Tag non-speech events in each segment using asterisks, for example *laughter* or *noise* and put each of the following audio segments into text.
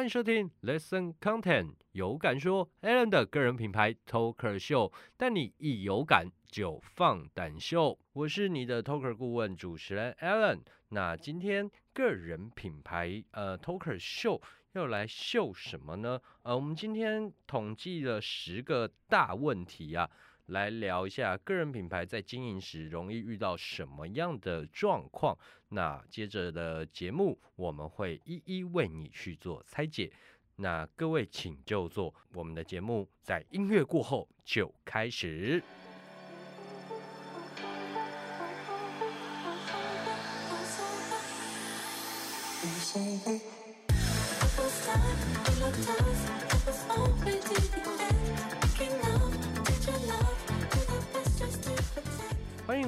欢迎收听 Listen Content，有感说 Alan 的个人品牌 Talker 秀，带你一有感就放胆秀。我是你的 Talker 顾问主持人 Alan。那今天个人品牌呃 Talker 秀要来秀什么呢？呃，我们今天统计了十个大问题啊。来聊一下个人品牌在经营时容易遇到什么样的状况。那接着的节目，我们会一一为你去做拆解。那各位请就坐，我们的节目在音乐过后就开始。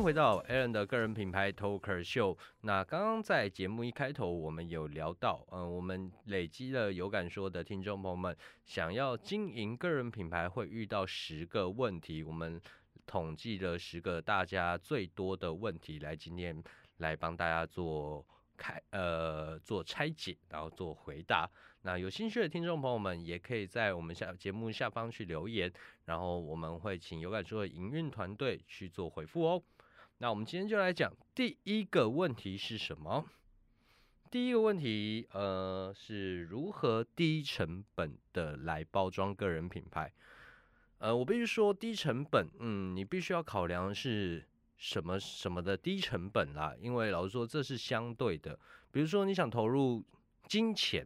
回到 Alan 的个人品牌 Talker Show，。那刚刚在节目一开头，我们有聊到，嗯，我们累积了有感说的听众朋友们，想要经营个人品牌会遇到十个问题。我们统计了十个大家最多的问题，来今天来帮大家做开呃做拆解，然后做回答。那有兴趣的听众朋友们，也可以在我们下节目下方去留言，然后我们会请有感说的营运团队去做回复哦。那我们今天就来讲第一个问题是什么？第一个问题，呃，是如何低成本的来包装个人品牌？呃，我必须说低成本，嗯，你必须要考量是什么什么的低成本啦，因为老实说这是相对的，比如说你想投入金钱。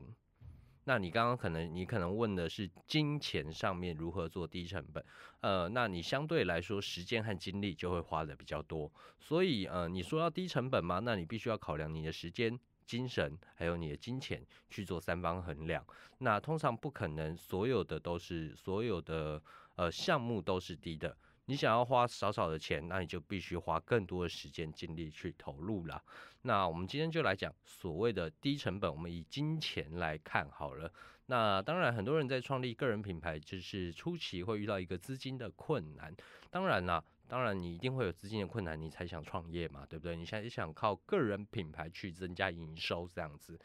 那你刚刚可能你可能问的是金钱上面如何做低成本，呃，那你相对来说时间和精力就会花的比较多，所以呃，你说要低成本吗？那你必须要考量你的时间、精神还有你的金钱去做三方衡量。那通常不可能所有的都是所有的呃项目都是低的。你想要花少少的钱，那你就必须花更多的时间精力去投入了。那我们今天就来讲所谓的低成本，我们以金钱来看好了。那当然，很多人在创立个人品牌，就是初期会遇到一个资金的困难。当然啦，当然你一定会有资金的困难，你才想创业嘛，对不对？你现在想靠个人品牌去增加营收这样子。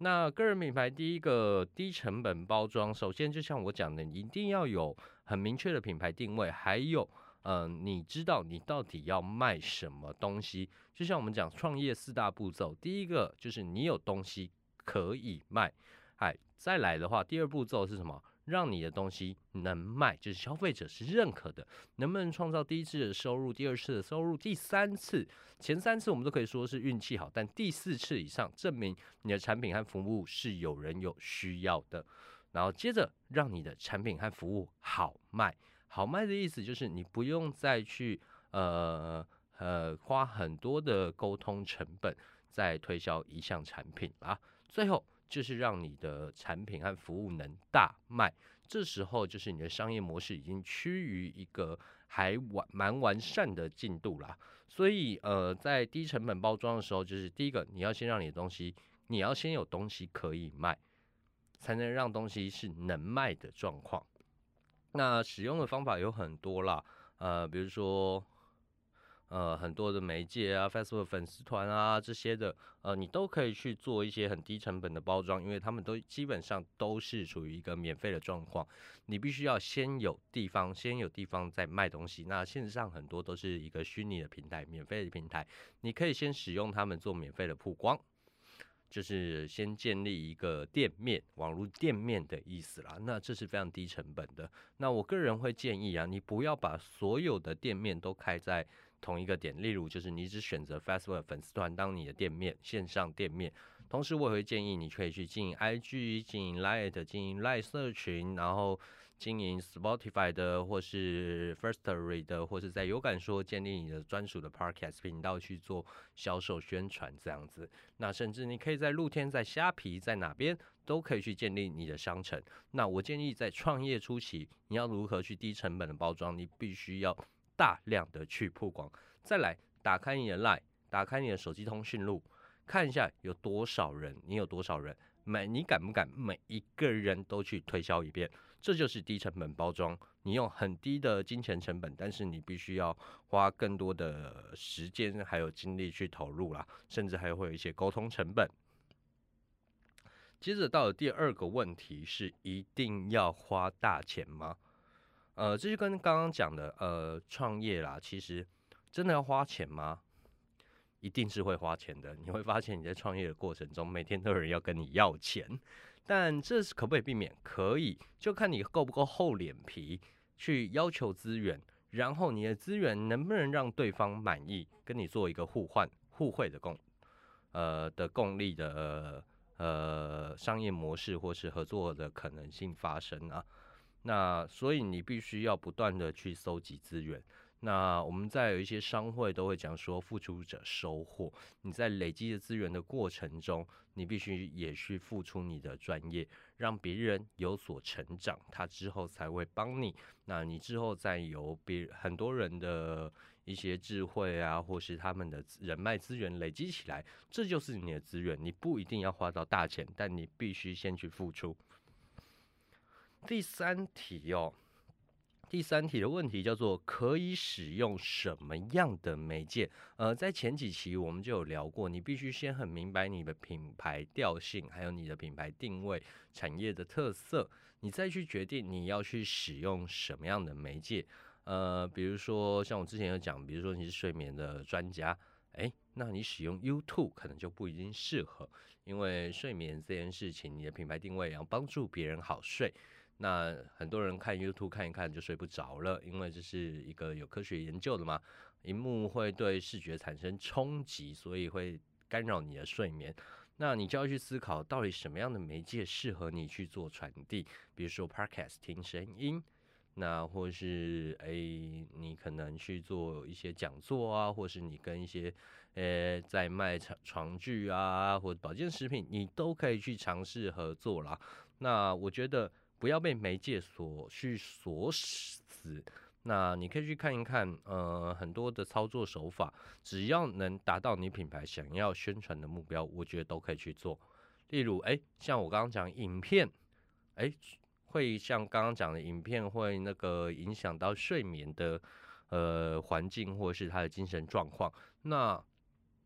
那个人品牌第一个低成本包装，首先就像我讲的，你一定要有很明确的品牌定位，还有，嗯，你知道你到底要卖什么东西。就像我们讲创业四大步骤，第一个就是你有东西可以卖，哎，再来的话，第二步骤是什么？让你的东西能卖，就是消费者是认可的，能不能创造第一次的收入、第二次的收入、第三次、前三次我们都可以说是运气好，但第四次以上证明你的产品和服务是有人有需要的。然后接着让你的产品和服务好卖，好卖的意思就是你不用再去呃呃花很多的沟通成本在推销一项产品啦。最后。就是让你的产品和服务能大卖，这时候就是你的商业模式已经趋于一个还完蛮完善的进度啦。所以呃，在低成本包装的时候，就是第一个你要先让你的东西，你要先有东西可以卖，才能让东西是能卖的状况。那使用的方法有很多啦，呃，比如说。呃，很多的媒介啊，Facebook 粉丝团啊这些的，呃，你都可以去做一些很低成本的包装，因为他们都基本上都是处于一个免费的状况。你必须要先有地方，先有地方在卖东西。那线上很多都是一个虚拟的平台，免费的平台，你可以先使用他们做免费的曝光，就是先建立一个店面，网络店面的意思啦。那这是非常低成本的。那我个人会建议啊，你不要把所有的店面都开在。同一个点，例如就是你只选择 Facebook 粉丝团当你的店面，线上店面。同时，我也会建议你可以去经营 IG、经营 Light、经营 Light 社群，然后经营 Spotify 的，或是 Firstory 的，或是在有感说建立你的专属的 Podcast 频道去做销售宣传这样子。那甚至你可以在露天、在虾皮、在哪边都可以去建立你的商城。那我建议在创业初期，你要如何去低成本的包装？你必须要。大量的去曝光，再来打开你的 Line，打开你的手机通讯录，看一下有多少人，你有多少人，每你敢不敢每一个人都去推销一遍？这就是低成本包装，你用很低的金钱成本，但是你必须要花更多的时间还有精力去投入啦，甚至还会有一些沟通成本。接着到了第二个问题是：一定要花大钱吗？呃，这就跟刚刚讲的，呃，创业啦，其实真的要花钱吗？一定是会花钱的。你会发现你在创业的过程中，每天都有人要跟你要钱，但这是可不可以避免？可以，就看你够不够厚脸皮去要求资源，然后你的资源能不能让对方满意，跟你做一个互换、互惠的共，呃的共利的呃商业模式或是合作的可能性发生啊。那所以你必须要不断的去搜集资源。那我们在有一些商会都会讲说，付出者收获。你在累积的资源的过程中，你必须也去付出你的专业，让别人有所成长，他之后才会帮你。那你之后再由别很多人的一些智慧啊，或是他们的人脉资源累积起来，这就是你的资源。你不一定要花到大钱，但你必须先去付出。第三题哦。第三题的问题叫做可以使用什么样的媒介？呃，在前几期我们就有聊过，你必须先很明白你的品牌调性，还有你的品牌定位、产业的特色，你再去决定你要去使用什么样的媒介。呃，比如说像我之前有讲，比如说你是睡眠的专家，诶，那你使用 YouTube 可能就不一定适合，因为睡眠这件事情，你的品牌定位要帮助别人好睡。那很多人看 YouTube 看一看就睡不着了，因为这是一个有科学研究的嘛，荧幕会对视觉产生冲击，所以会干扰你的睡眠。那你就要去思考，到底什么样的媒介适合你去做传递？比如说 Podcast 听声音，那或是诶，你可能去做一些讲座啊，或是你跟一些诶在卖床床具啊，或者保健食品，你都可以去尝试合作啦。那我觉得。不要被媒介所去锁死。那你可以去看一看，呃，很多的操作手法，只要能达到你品牌想要宣传的目标，我觉得都可以去做。例如，哎，像我刚刚讲影片，哎，会像刚刚讲的影片会那个影响到睡眠的呃环境或者是他的精神状况，那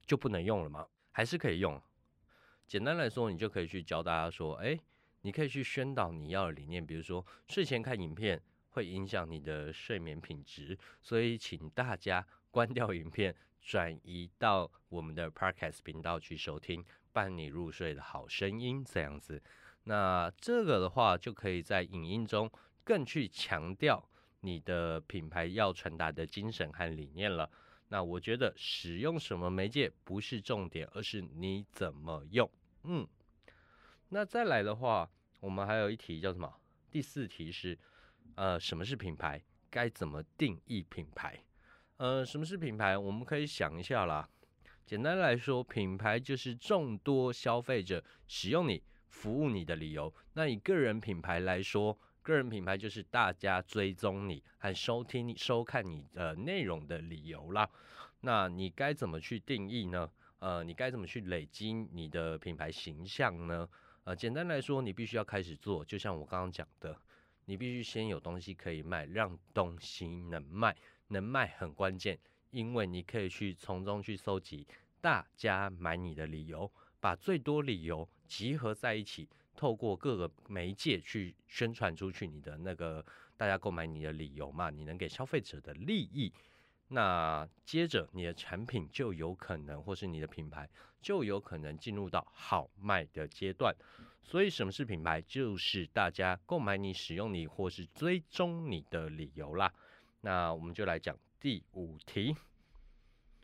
就不能用了吗？还是可以用？简单来说，你就可以去教大家说，哎。你可以去宣导你要的理念，比如说睡前看影片会影响你的睡眠品质，所以请大家 *laughs* 关掉影片，转移到我们的 Podcast 频道去收听伴你入睡的好声音这样子。那这个的话就可以在影音中更去强调你的品牌要传达的精神和理念了。那我觉得使用什么媒介不是重点，而是你怎么用。嗯。那再来的话，我们还有一题叫什么？第四题是，呃，什么是品牌？该怎么定义品牌？呃，什么是品牌？我们可以想一下啦。简单来说，品牌就是众多消费者使用你、服务你的理由。那以个人品牌来说，个人品牌就是大家追踪你和收听、收看你的内容的理由啦。那你该怎么去定义呢？呃，你该怎么去累积你的品牌形象呢？呃，简单来说，你必须要开始做，就像我刚刚讲的，你必须先有东西可以卖，让东西能卖，能卖很关键，因为你可以去从中去搜集大家买你的理由，把最多理由集合在一起，透过各个媒介去宣传出去你的那个大家购买你的理由嘛，你能给消费者的利益。那接着你的产品就有可能，或是你的品牌就有可能进入到好卖的阶段。所以什么是品牌？就是大家购买你、使用你或是追踪你的理由啦。那我们就来讲第五题。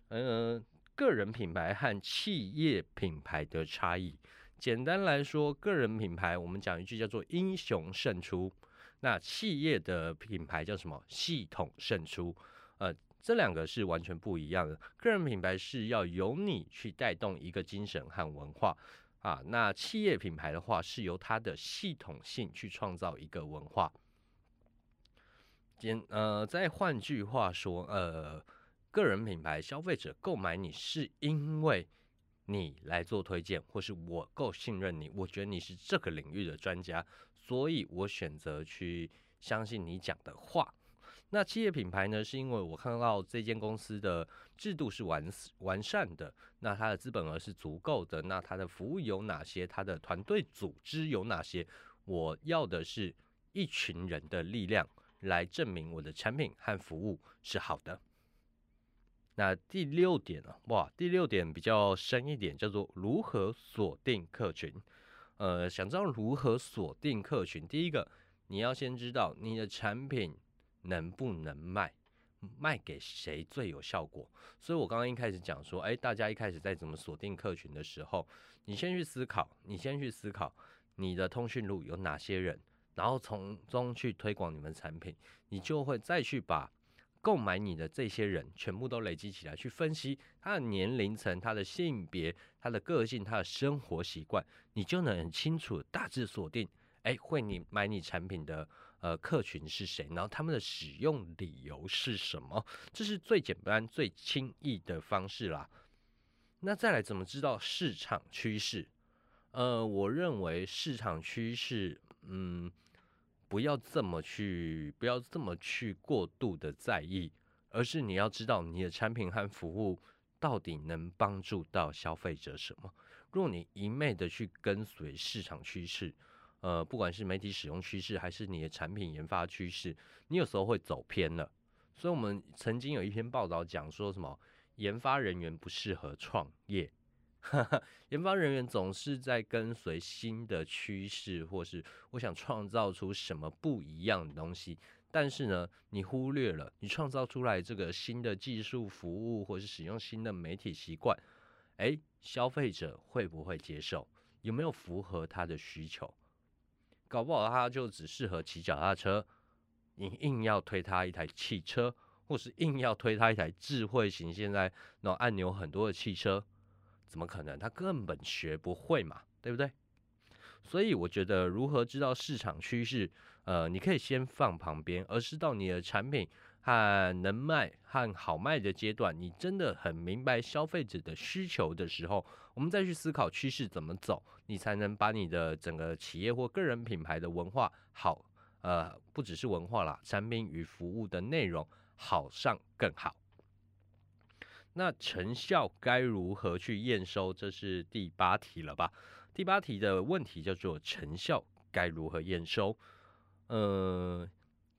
嗯，个人品牌和企业品牌的差异。简单来说，个人品牌我们讲一句叫做英雄胜出。那企业的品牌叫什么？系统胜出。呃。这两个是完全不一样的。个人品牌是要由你去带动一个精神和文化啊，那企业品牌的话是由它的系统性去创造一个文化。简呃，再换句话说，呃，个人品牌消费者购买你是因为你来做推荐，或是我够信任你，我觉得你是这个领域的专家，所以我选择去相信你讲的话。那企业品牌呢，是因为我看到这间公司的制度是完完善的，那它的资本额是足够的，那它的服务有哪些，它的团队组织有哪些？我要的是一群人的力量来证明我的产品和服务是好的。那第六点呢？哇，第六点比较深一点，叫做如何锁定客群。呃，想知道如何锁定客群，第一个你要先知道你的产品能不能卖，卖给谁最有效果。所以我刚刚一开始讲说，哎，大家一开始在怎么锁定客群的时候，你先去思考，你先去思考你的通讯录有哪些人，然后从中去推广你们产品，你就会再去把。购买你的这些人全部都累积起来，去分析他的年龄层、他的性别、他的个性、他的生活习惯，你就能很清楚大致锁定，哎，会你买你产品的呃客群是谁，然后他们的使用理由是什么，这是最简单、最轻易的方式啦。那再来怎么知道市场趋势？呃，我认为市场趋势，嗯。不要这么去，不要这么去过度的在意，而是你要知道你的产品和服务到底能帮助到消费者什么。若你一昧的去跟随市场趋势，呃，不管是媒体使用趋势，还是你的产品研发趋势，你有时候会走偏了。所以，我们曾经有一篇报道讲说什么，研发人员不适合创业。*laughs* 研发人员总是在跟随新的趋势，或是我想创造出什么不一样的东西。但是呢，你忽略了你创造出来这个新的技术服务，或是使用新的媒体习惯，诶，消费者会不会接受？有没有符合他的需求？搞不好他就只适合骑脚踏车，你硬要推他一台汽车，或是硬要推他一台智慧型，现在那种按钮很多的汽车。怎么可能？他根本学不会嘛，对不对？所以我觉得，如何知道市场趋势？呃，你可以先放旁边，而是到你的产品和能卖和好卖的阶段，你真的很明白消费者的需求的时候，我们再去思考趋势怎么走，你才能把你的整个企业或个人品牌的文化好，呃，不只是文化啦，产品与服务的内容好上更好。那成效该如何去验收？这是第八题了吧？第八题的问题叫做成效该如何验收？呃，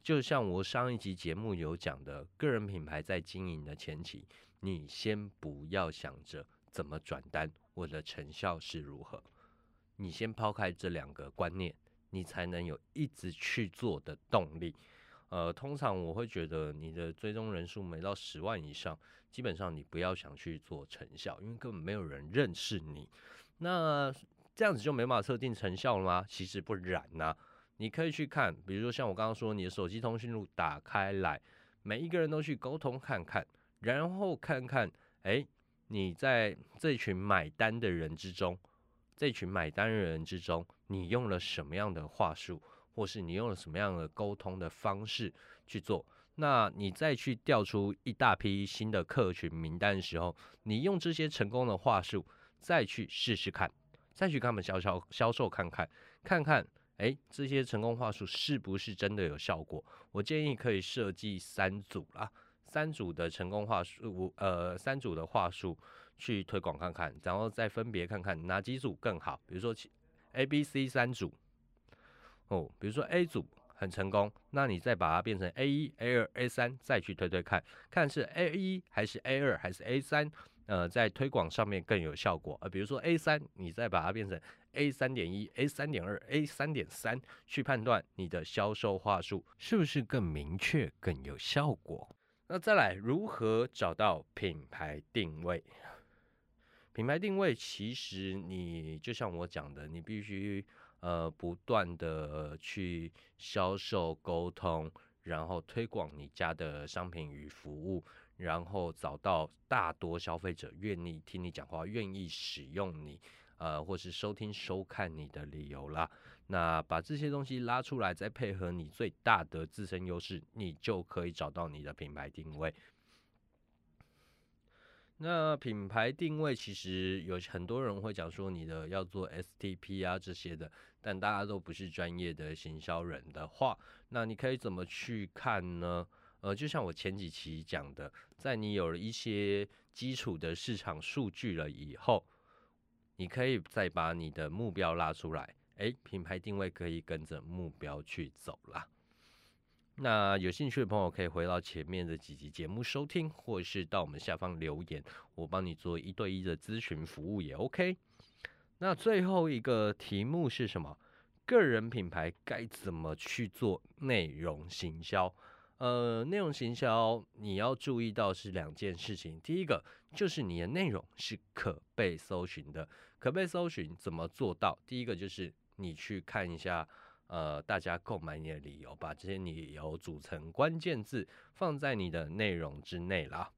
就像我上一集节目有讲的，个人品牌在经营的前期，你先不要想着怎么转单，我的成效是如何，你先抛开这两个观念，你才能有一直去做的动力。呃，通常我会觉得你的追踪人数没到十万以上，基本上你不要想去做成效，因为根本没有人认识你。那这样子就没法测定成效了吗？其实不然呐，你可以去看，比如说像我刚刚说，你的手机通讯录打开来，每一个人都去沟通看看，然后看看，哎，你在这群买单的人之中，这群买单的人之中，你用了什么样的话术？或是你用了什么样的沟通的方式去做？那你再去调出一大批新的客群名单的时候，你用这些成功的话术再去试试看，再去跟他们销销销售看看，看看哎这些成功话术是不是真的有效果？我建议可以设计三组啦，三组的成功话术，呃，三组的话术去推广看看，然后再分别看看哪几组更好。比如说 A、B、C 三组。哦，比如说 A 组很成功，那你再把它变成 A 一、A 二、A 三，再去推推看，看是 A 一还是 A 二还是 A 三，呃，在推广上面更有效果。呃，比如说 A 三，你再把它变成 A 三点一、A 三点二、A 三点三，去判断你的销售话术是不是更明确、更有效果。那再来，如何找到品牌定位？品牌定位其实你就像我讲的，你必须。呃，不断的去销售、沟通，然后推广你家的商品与服务，然后找到大多消费者愿意听你讲话、愿意使用你，呃，或是收听、收看你的理由啦。那把这些东西拉出来，再配合你最大的自身优势，你就可以找到你的品牌定位。那品牌定位其实有很多人会讲说，你的要做 STP 啊这些的。但大家都不是专业的行销人的话，那你可以怎么去看呢？呃，就像我前几期讲的，在你有了一些基础的市场数据了以后，你可以再把你的目标拉出来，诶，品牌定位可以跟着目标去走啦。那有兴趣的朋友可以回到前面的几集节目收听，或是到我们下方留言，我帮你做一对一的咨询服务也 OK。那最后一个题目是什么？个人品牌该怎么去做内容行销？呃，内容行销你要注意到是两件事情。第一个就是你的内容是可被搜寻的，可被搜寻怎么做到？第一个就是你去看一下。呃，大家购买你的理由，把这些理由组成关键字，放在你的内容之内啦。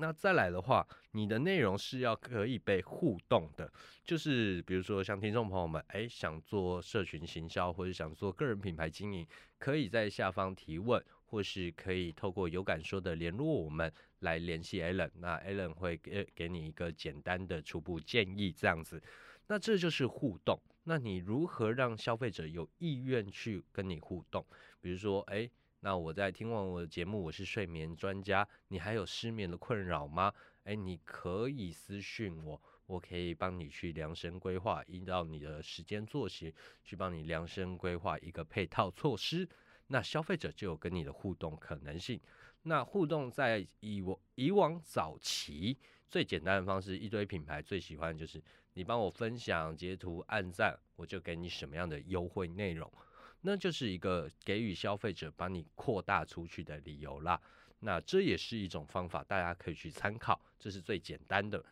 那再来的话，你的内容是要可以被互动的，就是比如说像听众朋友们，哎，想做社群行销或者想做个人品牌经营，可以在下方提问，或是可以透过有感说的联络我们来联系 Allen，那 Allen 会给给你一个简单的初步建议，这样子。那这就是互动。那你如何让消费者有意愿去跟你互动？比如说，哎，那我在听完我的节目，我是睡眠专家，你还有失眠的困扰吗？哎，你可以私讯我，我可以帮你去量身规划，依照你的时间作息去帮你量身规划一个配套措施。那消费者就有跟你的互动可能性。那互动在以我以往早期最简单的方式，一堆品牌最喜欢就是。你帮我分享、截图、按赞，我就给你什么样的优惠内容，那就是一个给予消费者把你扩大出去的理由啦。那这也是一种方法，大家可以去参考，这是最简单的。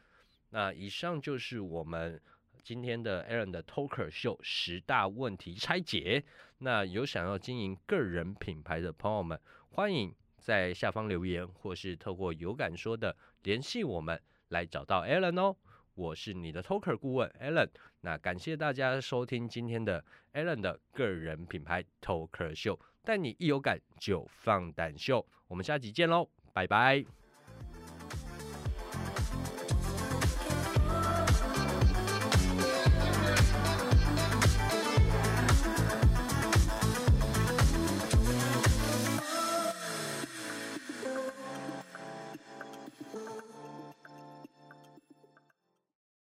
那以上就是我们今天的 Aaron 的 Talker 秀十大问题拆解。那有想要经营个人品牌的朋友们，欢迎在下方留言，或是透过有感说的联系我们，来找到 Aaron 哦。我是你的 Talker 顾问 Alan，那感谢大家收听今天的 Alan 的个人品牌 Talker 秀，带你一有感就放胆秀，我们下集见喽，拜拜。